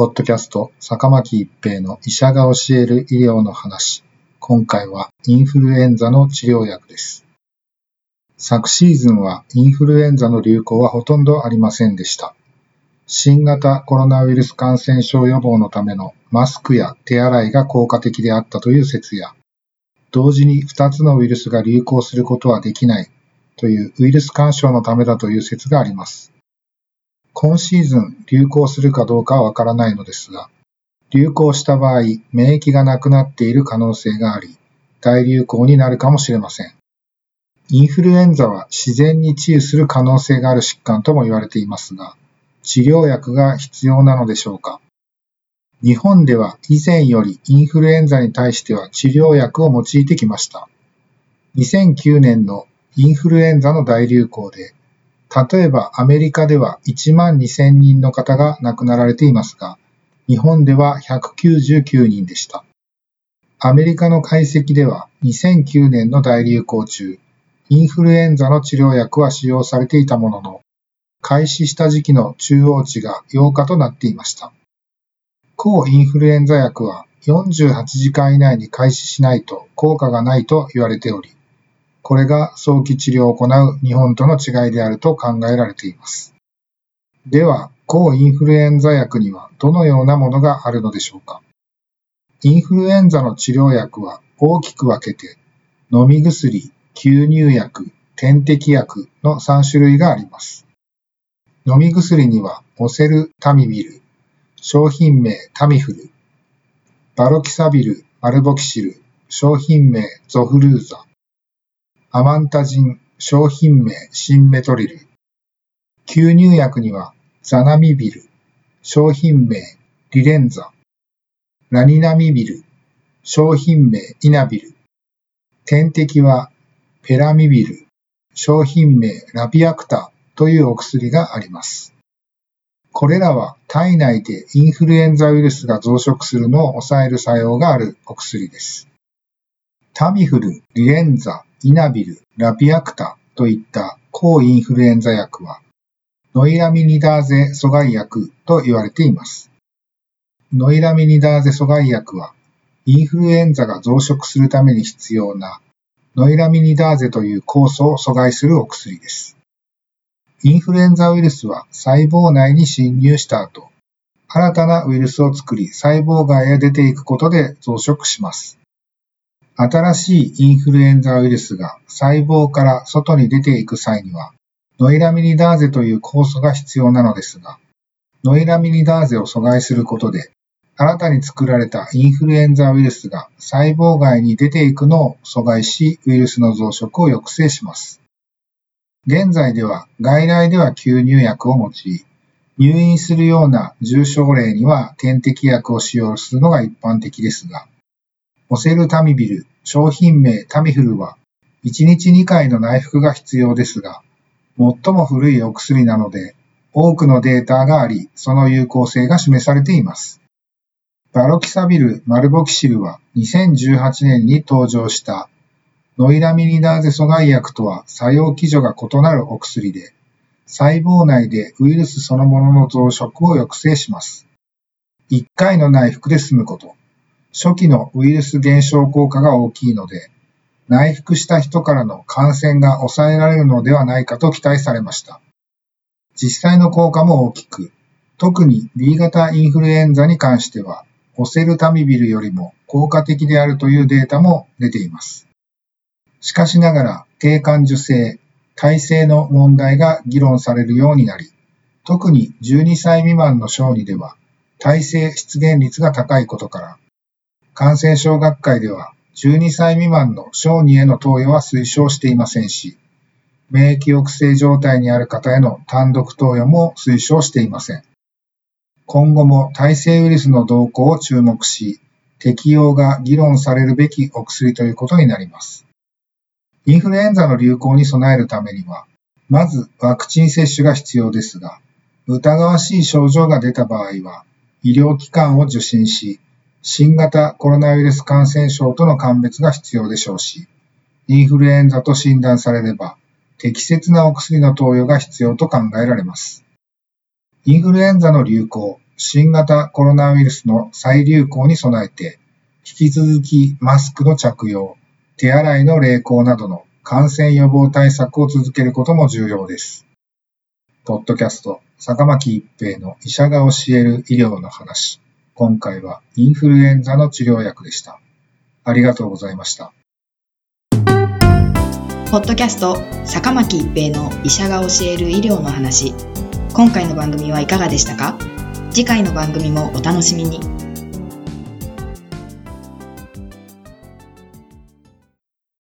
ポッドキャスト、坂巻一平の医者が教える医療の話。今回はインフルエンザの治療薬です。昨シーズンはインフルエンザの流行はほとんどありませんでした。新型コロナウイルス感染症予防のためのマスクや手洗いが効果的であったという説や、同時に2つのウイルスが流行することはできないというウイルス干渉のためだという説があります。今シーズン流行するかどうかはわからないのですが、流行した場合、免疫がなくなっている可能性があり、大流行になるかもしれません。インフルエンザは自然に治癒する可能性がある疾患とも言われていますが、治療薬が必要なのでしょうか？日本では以前よりインフルエンザに対しては治療薬を用いてきました。2009年のインフルエンザの大流行で、例えばアメリカでは1万2000人の方が亡くなられていますが、日本では199人でした。アメリカの解析では2009年の大流行中、インフルエンザの治療薬は使用されていたものの、開始した時期の中央値が8日となっていました。抗インフルエンザ薬は48時間以内に開始しないと効果がないと言われており、これが早期治療を行う日本との違いであると考えられています。では、抗インフルエンザ薬にはどのようなものがあるのでしょうか？インフルエンザの治療薬は大きく分けて、飲み薬、吸入薬、点滴薬の3種類があります。飲み薬にはオセルタミビル、商品名タミフル、バロキサビル、マルボキシル、商品名ゾフルーザ、アマンタジン、商品名シンメトリル。吸入薬にはザナミビル、商品名リレンザ。ラニナミビル、商品名イナビル。点滴はペラミビル、商品名ラビアクタというお薬があります。これらは体内でインフルエンザウイルスが増殖するのを抑える作用があるお薬です。タミフル、リレンザ、イナビル、ラピアクタといった抗インフルエンザ薬は、ノイラミニダーゼ阻害薬と言われています。ノイラミニダーゼ阻害薬は、インフルエンザが増殖するために必要なノイラミニダーゼという酵素を阻害するお薬です。インフルエンザウイルスは細胞内に侵入した後、新たなウイルスを作り細胞外へ出ていくことで増殖します。新しいインフルエンザウイルスが細胞から外に出ていく際には、ノイラミニダーゼという酵素が必要なのですが、ノイラミニダーゼを阻害することで、新たに作られたインフルエンザウイルスが細胞外に出ていくのを阻害し、ウイルスの増殖を抑制します。現在では外来では吸入薬を用い、入院するような重症例には点滴薬を使用するのが一般的ですが、オセルタミビル、商品名タミフルは、1日2回の内服が必要ですが、最も古いお薬なので、多くのデータがあり、その有効性が示されています。バロキサビル、マルボキシルは2018年に登場したノイラミニダーゼ阻害薬とは作用基準が異なるお薬で、細胞内でウイルスそのものの増殖を抑制します。1回の内服で済むこと。初期のウイルス減少効果が大きいので、内服した人からの感染が抑えられるのではないかと期待されました。実際の効果も大きく、特に B 型インフルエンザに関しては、オセルタミビルよりも効果的であるというデータも出ています。しかしながら、低感受性、体制の問題が議論されるようになり、特に12歳未満の小児では、体制出現率が高いことから、感染症学会では12歳未満の小児への投与は推奨していませんし、免疫抑制状態にある方への単独投与も推奨していません。今後も耐性ウイルスの動向を注目し、適用が議論されるべきお薬ということになります。インフルエンザの流行に備えるためには、まずワクチン接種が必要ですが、疑わしい症状が出た場合は、医療機関を受診し、新型コロナウイルス感染症との鑑別が必要でしょうし、インフルエンザと診断されれば、適切なお薬の投与が必要と考えられます。インフルエンザの流行、新型コロナウイルスの再流行に備えて、引き続きマスクの着用、手洗いの励行などの感染予防対策を続けることも重要です。ポッドキャスト、坂巻一平の医者が教える医療の話。今回はインフルエンザの治療薬でした。ありがとうございました。ポッドキャスト、坂巻一平の医者が教える医療の話。今回の番組はいかがでしたか？次回の番組もお楽しみに。